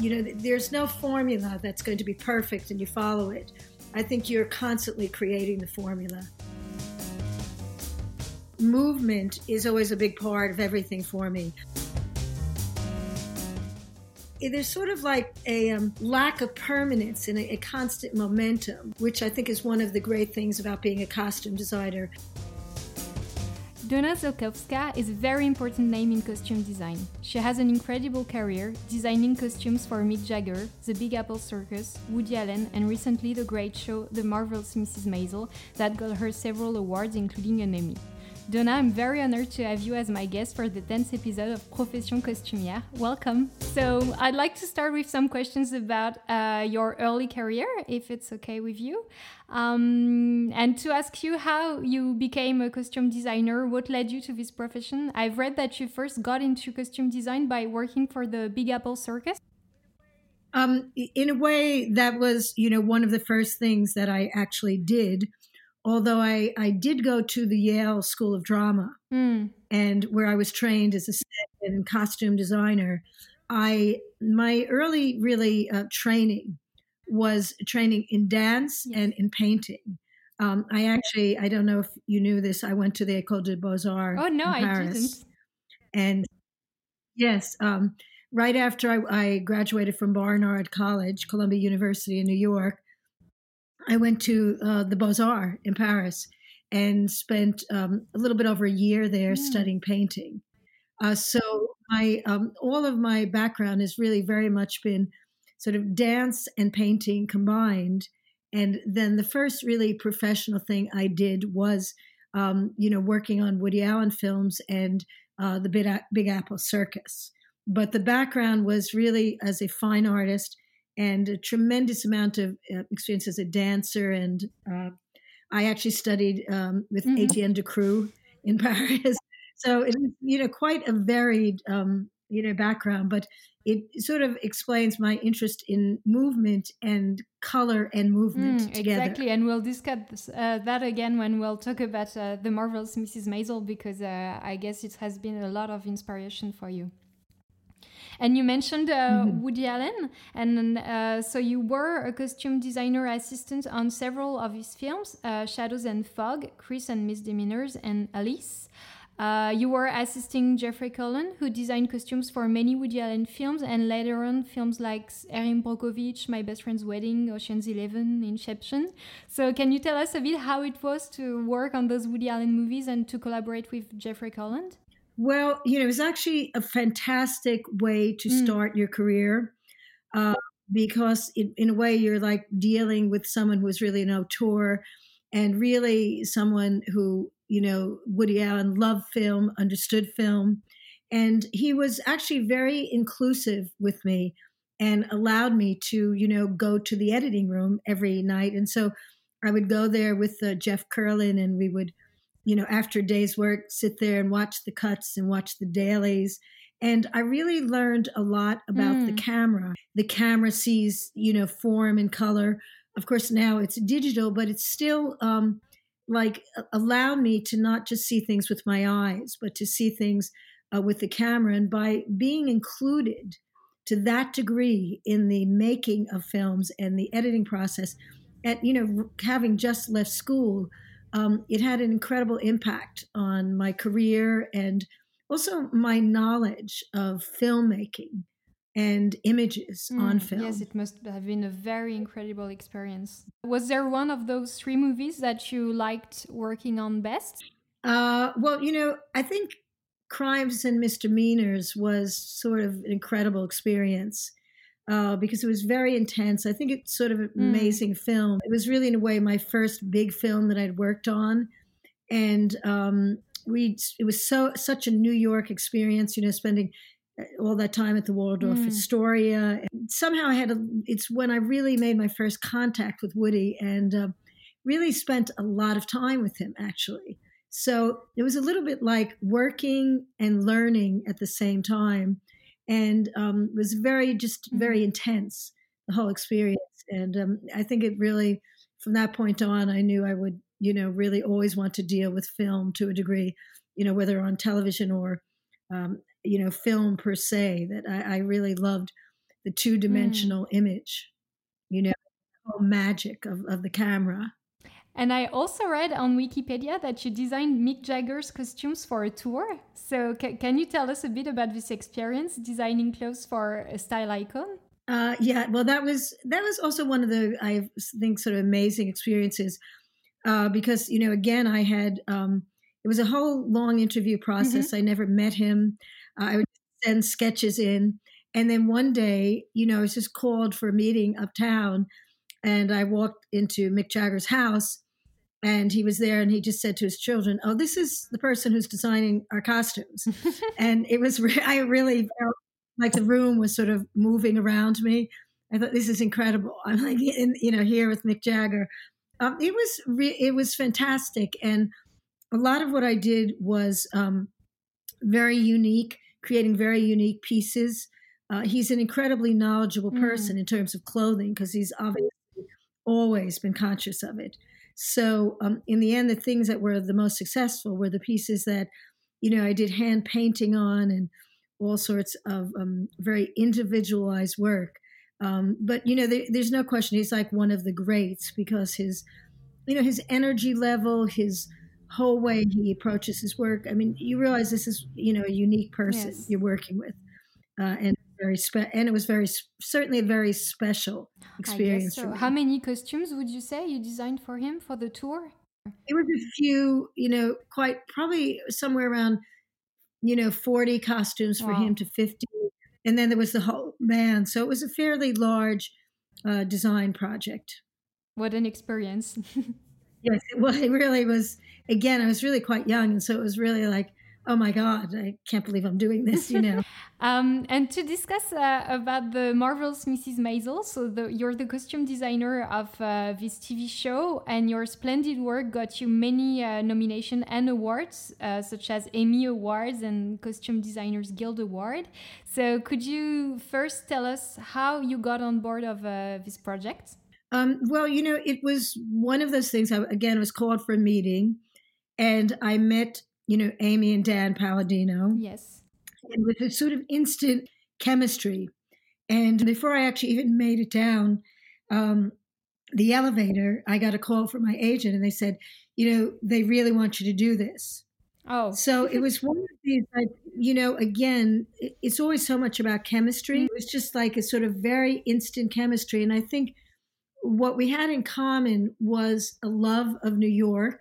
you know, there's no formula that's going to be perfect and you follow it. I think you're constantly creating the formula. Movement is always a big part of everything for me there's sort of like a um, lack of permanence and a, a constant momentum, which I think is one of the great things about being a costume designer. Donna Zakowska is a very important name in costume design. She has an incredible career, designing costumes for Mick Jagger, The Big Apple Circus, Woody Allen, and recently the great show The Marvelous Mrs. Maisel that got her several awards, including an Emmy. Donna, I'm very honored to have you as my guest for the 10th episode of Profession Costumière. Welcome. So, I'd like to start with some questions about uh, your early career, if it's okay with you. Um, and to ask you how you became a costume designer, what led you to this profession? I've read that you first got into costume design by working for the Big Apple Circus. Um, in a way, that was, you know, one of the first things that I actually did although I, I did go to the Yale School of Drama mm. and where I was trained as a set and costume designer, I my early really uh, training was training in dance yes. and in painting. Um, I actually I don't know if you knew this. I went to the École des Beaux Arts. Oh no, I didn't. And yes, um, right after I, I graduated from Barnard College, Columbia University in New York, I went to uh, the Beaux Arts in Paris and spent um, a little bit over a year there mm. studying painting. Uh, so my um, all of my background has really very much been sort of dance and painting combined. And then the first really professional thing I did was, um, you know, working on Woody Allen films and uh, the Big Apple Circus. But the background was really as a fine artist and a tremendous amount of uh, experience as a dancer. And uh, I actually studied um, with mm-hmm. Etienne Decroux in Paris. So it's you know quite a varied um, you know background, but it sort of explains my interest in movement and color and movement mm, together. Exactly, and we'll discuss uh, that again when we'll talk about uh, the marvelous Mrs. Maisel because uh, I guess it has been a lot of inspiration for you. And you mentioned uh, mm-hmm. Woody Allen, and uh, so you were a costume designer assistant on several of his films uh, Shadows and Fog, Crimes and Misdemeanors, and Alice. Uh, you were assisting Jeffrey Kurland, who designed costumes for many Woody Allen films and later on films like Erin Brockovich, My Best Friend's Wedding, Ocean's Eleven, Inception. So, can you tell us a bit how it was to work on those Woody Allen movies and to collaborate with Jeffrey Kurland? Well, you know, it was actually a fantastic way to mm. start your career uh, because, it, in a way, you're like dealing with someone who's really an auteur and really someone who, you know, Woody Allen loved film, understood film. And he was actually very inclusive with me and allowed me to, you know, go to the editing room every night. And so I would go there with uh, Jeff Kurland and we would you know, after a day's work, sit there and watch the cuts and watch the dailies. And I really learned a lot about mm. the camera. The camera sees, you know, form and color. Of course, now it's digital, but it's still um, like allow me to not just see things with my eyes, but to see things uh, with the camera. And by being included to that degree in the making of films and the editing process, at you know, having just left school, um, it had an incredible impact on my career and also my knowledge of filmmaking and images mm, on film. Yes, it must have been a very incredible experience. Was there one of those three movies that you liked working on best? Uh, well, you know, I think Crimes and Misdemeanors was sort of an incredible experience uh, because it was very intense. I think it's sort of an mm. amazing film. It was really, in a way, my first big film that I'd worked on, and um, we it was so such a New York experience. You know, spending uh, all that time at the Waldorf mm. Astoria. Somehow, I had a. It's when I really made my first contact with Woody, and uh, really spent a lot of time with him actually. So it was a little bit like working and learning at the same time and um, was very just very mm-hmm. intense the whole experience and um, i think it really from that point on i knew i would you know really always want to deal with film to a degree you know whether on television or um, you know film per se that I, I, really loved the two dimensional mm. image, you know, magic of, of the camera. And I also read on Wikipedia that you designed Mick Jagger's costumes for a tour. So, can you tell us a bit about this experience designing clothes for a style icon? Uh, yeah, well, that was that was also one of the I think sort of amazing experiences uh, because you know again I had um, it was a whole long interview process. Mm-hmm. I never met him. Uh, I would send sketches in, and then one day, you know, I was just called for a meeting uptown, and I walked into Mick Jagger's house, and he was there, and he just said to his children, "Oh, this is the person who's designing our costumes," and it was re- I really felt like the room was sort of moving around me. I thought this is incredible. I'm like, in, you know, here with Mick Jagger. Um, it was re- it was fantastic, and a lot of what I did was um, very unique, creating very unique pieces. Uh, he's an incredibly knowledgeable mm. person mm. in terms of clothing because he's obviously always been conscious of it. So, um, in the end, the things that were the most successful were the pieces that, you know, I did hand painting on and all sorts of um, very individualized work. Um, but you know, there, there's no question he's like one of the greats because his, you know, his energy level, his whole way he approaches his work. I mean, you realize this is you know a unique person yes. you're working with, uh, and very spe- and it was very certainly a very special experience. so. How many costumes would you say you designed for him for the tour? It was a few, you know, quite probably somewhere around you know, 40 costumes for wow. him to 50. And then there was the whole band. So it was a fairly large uh, design project. What an experience. yes, well, it really was. Again, I was really quite young. And so it was really like, oh my god i can't believe i'm doing this you know? Um, and to discuss uh, about the marvelous mrs maisel so the, you're the costume designer of uh, this tv show and your splendid work got you many uh, nominations and awards uh, such as emmy awards and costume designers guild award. So could you first tell us how you got on board of uh, this project? Um, well you know it was one of those things I, again I was called for a meeting and i met you know, Amy and Dan Palladino. Yes. And with a sort of instant chemistry. And before I actually even made it down um, the elevator, I got a call from my agent and they said, you know, they really want you to do this. Oh. So it was one of these, like, you know, again, it's always so much about chemistry. It was just like a sort of very instant chemistry. And I think what we had in common was a love of New York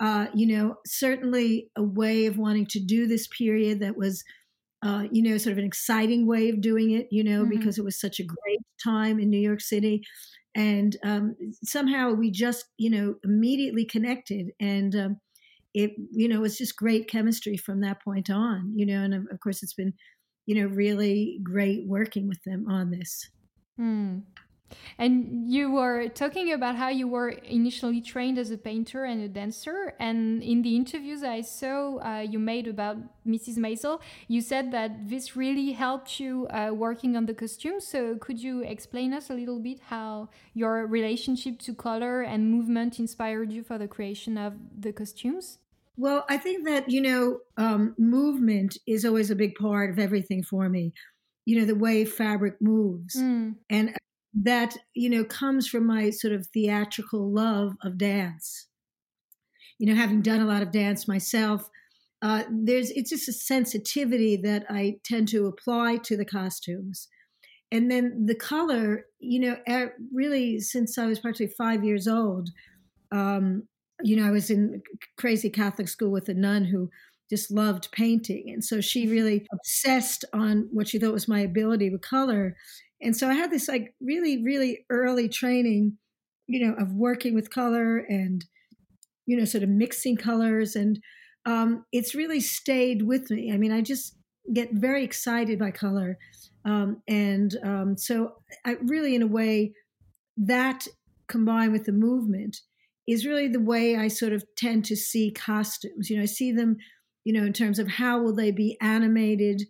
uh, you know, certainly a way of wanting to do this period that was, uh, you know, sort of an exciting way of doing it, you know, mm-hmm. because it was such a great time in New York City. And um, somehow we just, you know, immediately connected. And um, it, you know, was just great chemistry from that point on, you know, and of, of course it's been, you know, really great working with them on this. Mm. And you were talking about how you were initially trained as a painter and a dancer. And in the interviews I saw uh, you made about Mrs. Maisel, you said that this really helped you uh, working on the costumes. So could you explain us a little bit how your relationship to color and movement inspired you for the creation of the costumes? Well, I think that, you know, um, movement is always a big part of everything for me you know the way fabric moves mm. and that you know comes from my sort of theatrical love of dance. You know having done a lot of dance myself uh, there's it's just a sensitivity that i tend to apply to the costumes. And then the color you know really since i was practically five years old um, you know i was in crazy catholic school with a nun who just loved painting. And so she really obsessed on what she thought was my ability with color and so I had this like really, really early training, you know, of working with color and, you know, sort of mixing colors. And um, it's really stayed with me. I mean, I just get very excited by color. Um, and um, so I really, in a way, that combined with the movement is really the way I sort of tend to see costumes. You know, I see them, you know, in terms of how will they be animated,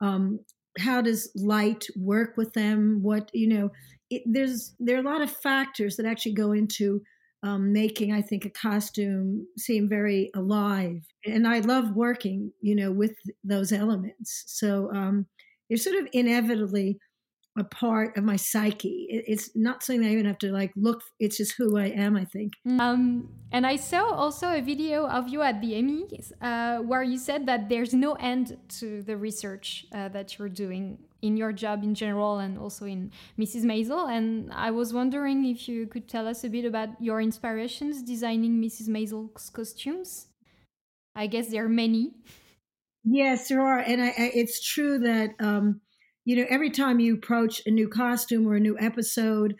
um, how does light work with them? What you know it, there's there are a lot of factors that actually go into um, making i think a costume seem very alive. And i love working you know with those elements. So um, you're sort of inevitably a part of my psyche. It's not something I even have to like look. It's just who I am. I think. Um, and I saw also a video of you at the Emmys uh, where you said that there's no end to the research uh, that you're doing in your job in general and also in Mrs. Maisel. And I was wondering if you could tell us a bit about your inspirations designing Mrs. Maisel's costumes. I guess there are many. Yes, there are, and I, I, it's true that. Um, you know, every time you approach a new costume or a new episode,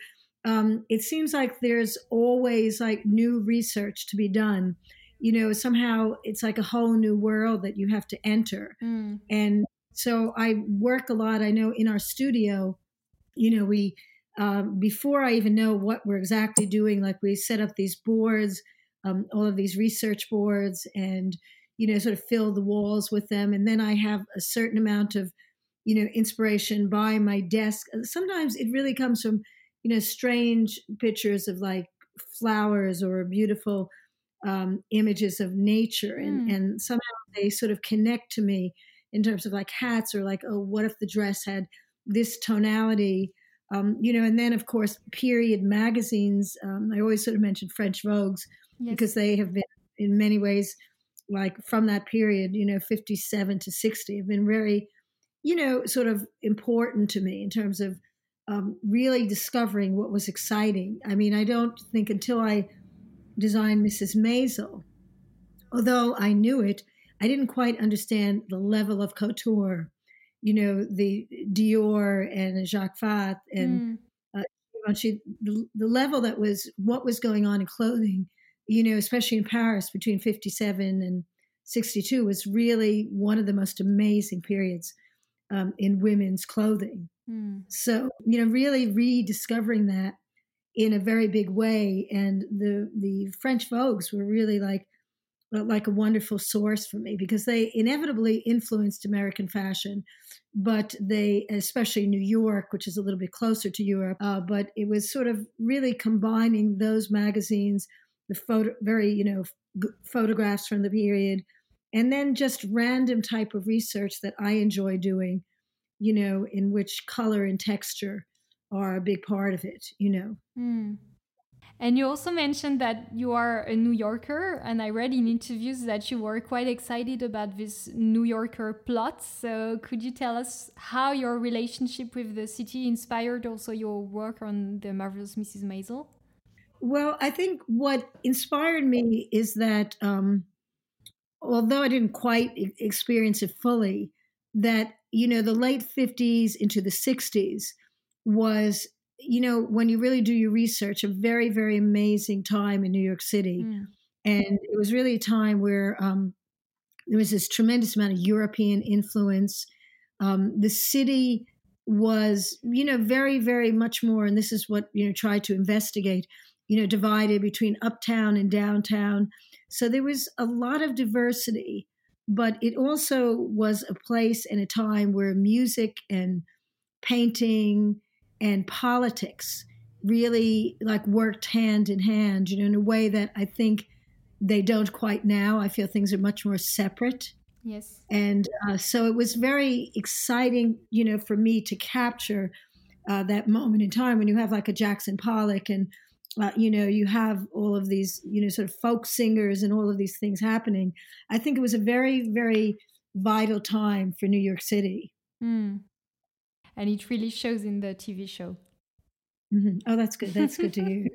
um, it seems like there's always like new research to be done. You know, somehow it's like a whole new world that you have to enter. Mm. And so I work a lot. I know in our studio, you know, we, um, before I even know what we're exactly doing, like we set up these boards, um, all of these research boards, and, you know, sort of fill the walls with them. And then I have a certain amount of you know, inspiration by my desk. Sometimes it really comes from, you know, strange pictures of like flowers or beautiful um, images of nature, and mm. and somehow they sort of connect to me in terms of like hats or like, oh, what if the dress had this tonality? Um, you know, and then of course, period magazines. Um, I always sort of mention French Vogues yes. because they have been in many ways like from that period, you know, 57 to 60 have been very you know, sort of important to me in terms of um, really discovering what was exciting. I mean, I don't think until I designed Mrs. Maisel, although I knew it, I didn't quite understand the level of couture. You know, the Dior and Jacques Fath and mm. uh, the, the level that was what was going on in clothing. You know, especially in Paris between '57 and '62 was really one of the most amazing periods um, in women's clothing. Mm. So, you know, really rediscovering that in a very big way. And the the French Vogues were really like uh, like a wonderful source for me because they inevitably influenced American fashion, but they, especially New York, which is a little bit closer to Europe, uh, but it was sort of really combining those magazines, the photo, very you know, photographs from the period, and then just random type of research that I enjoy doing, you know, in which color and texture are a big part of it, you know. Mm. And you also mentioned that you are a New Yorker, and I read in interviews that you were quite excited about this New Yorker plot. So, could you tell us how your relationship with the city inspired also your work on the marvelous Mrs. Maisel? Well, I think what inspired me is that um, although I didn't quite experience it fully, that, you know, the late 50s into the 60s was, you know, when you really do your research, a very, very amazing time in New York City. Mm. And it was really a time where um, there was this tremendous amount of European influence. Um, the city was, you know, very, very much more, and this is what, you know, tried to investigate, you know, divided between uptown and downtown. So there was a lot of diversity, but it also was a place and a time where music and painting and politics really like worked hand in hand, you know, in a way that I think they don't quite now. I feel things are much more separate. Yes. And uh, so it was very exciting, you know, for me to capture uh, that moment in time when you have like a Jackson Pollock and uh, you know, you have all of these, you know, sort of folk singers and all of these things happening. I think it was a very, very vital time for New York City. Mm. And it really shows in the TV show. Mm-hmm. Oh, that's good. That's good to hear.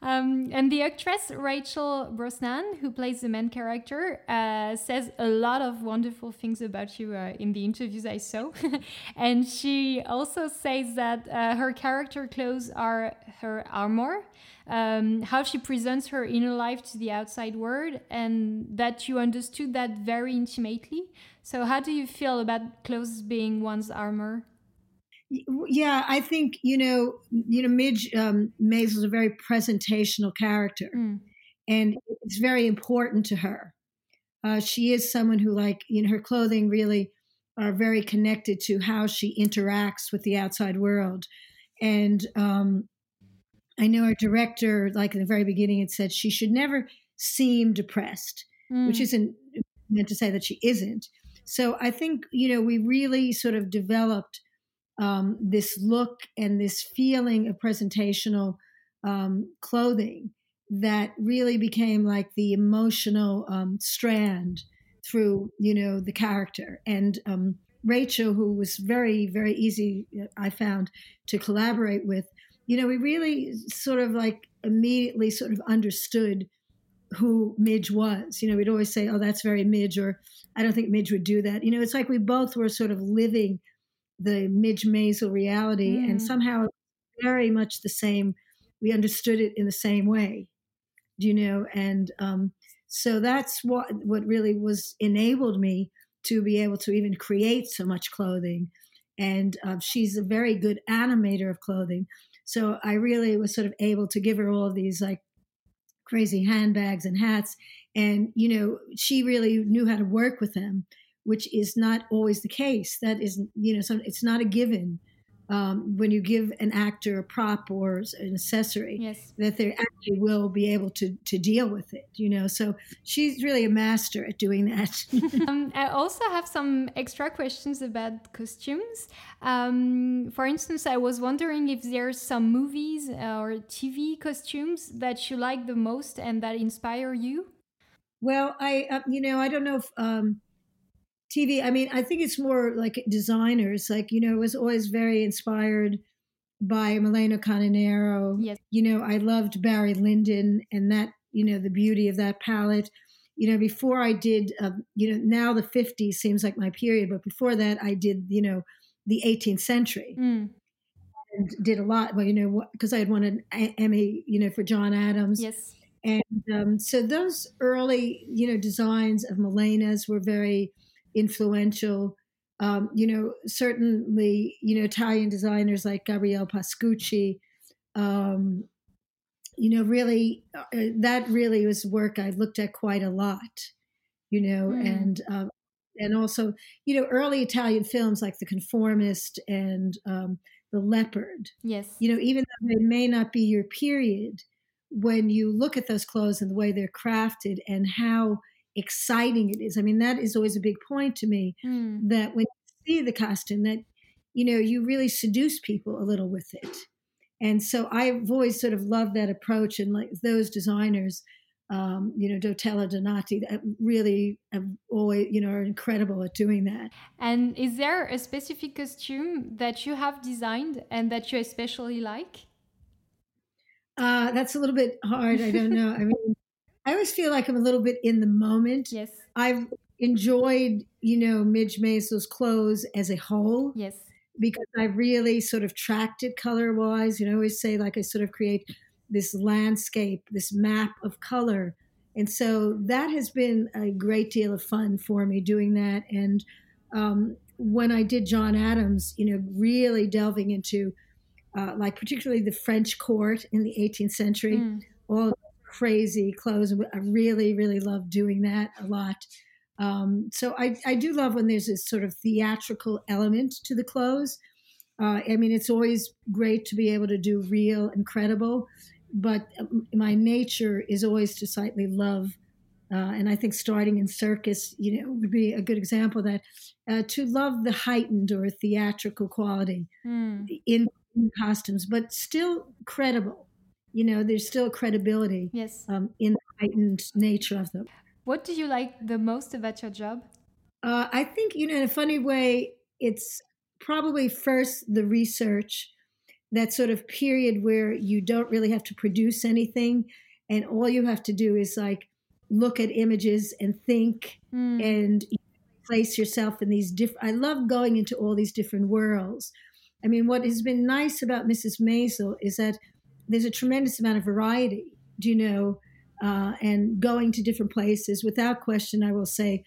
Um, and the actress Rachel Brosnahan, who plays the main character, uh, says a lot of wonderful things about you uh, in the interviews I saw. and she also says that uh, her character clothes are her armor, um, how she presents her inner life to the outside world, and that you understood that very intimately. So, how do you feel about clothes being one's armor? Yeah, I think you know, you know, Midge um, Maisel is a very presentational character, mm. and it's very important to her. Uh, she is someone who, like, you know, her clothing really are very connected to how she interacts with the outside world. And um, I know our director, like in the very beginning, had said she should never seem depressed, mm. which isn't meant to say that she isn't. So I think you know we really sort of developed um, this look and this feeling of presentational um, clothing that really became like the emotional um, strand through you know the character and um, Rachel, who was very very easy, uh, I found to collaborate with. You know, we really sort of like immediately sort of understood who Midge was. You know, we'd always say, "Oh, that's very Midge," or "I don't think Midge would do that." You know, it's like we both were sort of living the Midge Maisel reality, mm. and somehow very much the same. We understood it in the same way, you know, and um, so that's what what really was enabled me to be able to even create so much clothing. And uh, she's a very good animator of clothing, so I really was sort of able to give her all of these like crazy handbags and hats, and you know she really knew how to work with them which is not always the case. That is, you know, so it's not a given um, when you give an actor a prop or an accessory yes. that they actually will be able to to deal with it. You know, so she's really a master at doing that. um, I also have some extra questions about costumes. Um, for instance, I was wondering if there's some movies or TV costumes that you like the most and that inspire you. Well, I uh, you know I don't know if um, TV, I mean, I think it's more like designers. Like, you know, it was always very inspired by Milena Canonero. Yes. You know, I loved Barry Lyndon and that, you know, the beauty of that palette. You know, before I did, uh, you know, now the 50s seems like my period, but before that, I did, you know, the 18th century. Mm. And did a lot, well, you know, because I had won an Emmy, you know, for John Adams. Yes. And um, so those early, you know, designs of Milena's were very, influential. Um, you know, certainly, you know, Italian designers like Gabriella Pescucci, um, you know, really, uh, that really was work I looked at quite a lot, you know, mm. and, um, and also, you know, early Italian films like The Conformist and um, The Leopard. Yes. You know, even though they may not be your period, when you look at those clothes and the way they're crafted and how exciting it is. I mean, that is always a big point to me mm. that when you see the costume, that you know, you really seduce people a little with it. And so I've always sort of loved that approach and like those designers, um, you know, Danilo Donati, that really have always, you know, are incredible at doing that. And is there a specific costume that you have designed and that you especially like? Uh, that's a little bit hard. I don't know. I mean, I always feel like I'm a little bit in the moment. Yes. I've enjoyed, you know, Midge Maisel's clothes as a whole. Yes. Because I really sort of tracked it color wise. You know, I always say like I sort of create this landscape, this map of color. And so that has been a great deal of fun for me doing that. And um, when I did John Adams, you know, really delving into uh, like particularly the French court in the 18th century, mm. all crazy clothes. I really, really love doing that a lot. Um, so I, I do love when there's this sort of theatrical element to the clothes. Uh, I mean, it's always great to be able to do real and credible, but um, my nature is always to slightly love. Uh, and I think starting in circus, you know, would be a good example that uh, to love the heightened or theatrical quality mm. in, in costumes, but still credible you know, there's still credibility yes. um, in the heightened nature of them. What do you like the most about your job? Uh, I think, you know, in a funny way, it's probably first the research, that sort of period where you don't really have to produce anything. And all you have to do is like look at images and think mm. and place yourself in these different. I love going into all these different worlds. I mean, what has been nice about Mrs. Maisel is that there's a tremendous amount of variety, do you know, uh, and going to different places. Without question, I will say,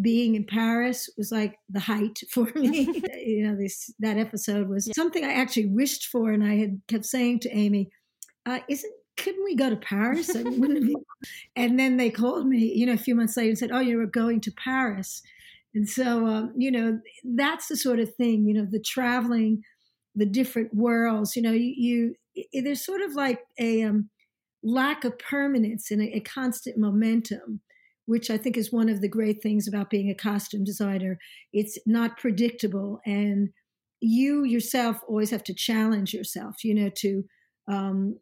being in Paris was like the height for me. you know, this that episode was yeah. something I actually wished for, and I had kept saying to Amy, uh, "Isn't couldn't we go to Paris? I mean, and then they called me, you know, a few months later and said, "Oh, you were going to Paris." And so, um, you know, that's the sort of thing, you know, the traveling, the different worlds. You know, you, you there's sort of like a um, lack of permanence and a, a constant momentum which I think is one of the great things about being a costume designer. It's not predictable, and you yourself always have to challenge yourself, you know, to, um,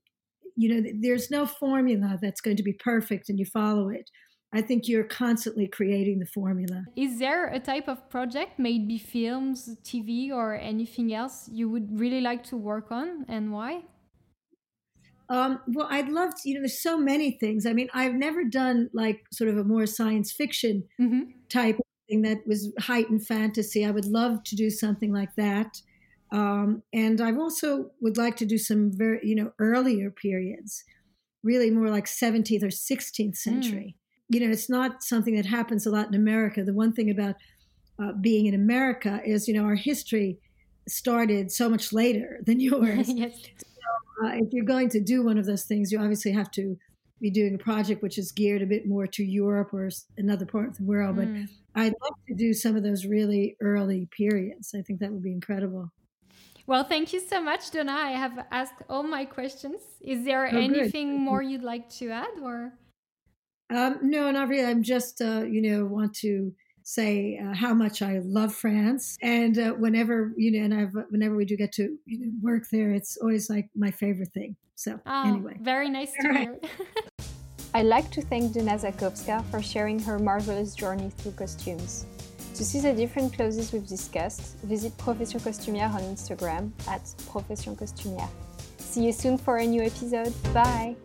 you know, there's no formula that's going to be perfect and you follow it. I think you're constantly creating the formula. Is there a type of project, maybe films, TV, or anything else you would really like to work on and why? Um, well, I'd love to, you know, there's so many things. I mean, I've never done like sort of a more science fiction mm-hmm. type of thing that was heightened fantasy. I would love to do something like that. Um, and I've also would like to do some very, you know, earlier periods, really more like 17th or 16th century. Mm. You know, it's not something that happens a lot in America. The one thing about uh, being in America is, you know, our history started so much later than yours. yes uh, if you're going to do one of those things, you obviously have to be doing a project which is geared a bit more to Europe or another part of the world. But mm. I'd love to do some of those really early periods. I think that would be incredible. Well, thank you so much, Donna. I have asked all my questions. Is there oh, anything good. more you'd like to add, or? Um, no, not really. I'm just, uh, you know, want to say uh, how much I love France, and uh, whenever you know, and I've whenever we do get to you know, work there, it's always like my favorite thing. So oh, anyway, very nice to hear. I'd like to thank Donna Zakowska for sharing her marvelous journey through costumes. To see the different clothes we've discussed, visit Profession Costumière on Instagram at Profession Costumière. See you soon for a new episode. Bye!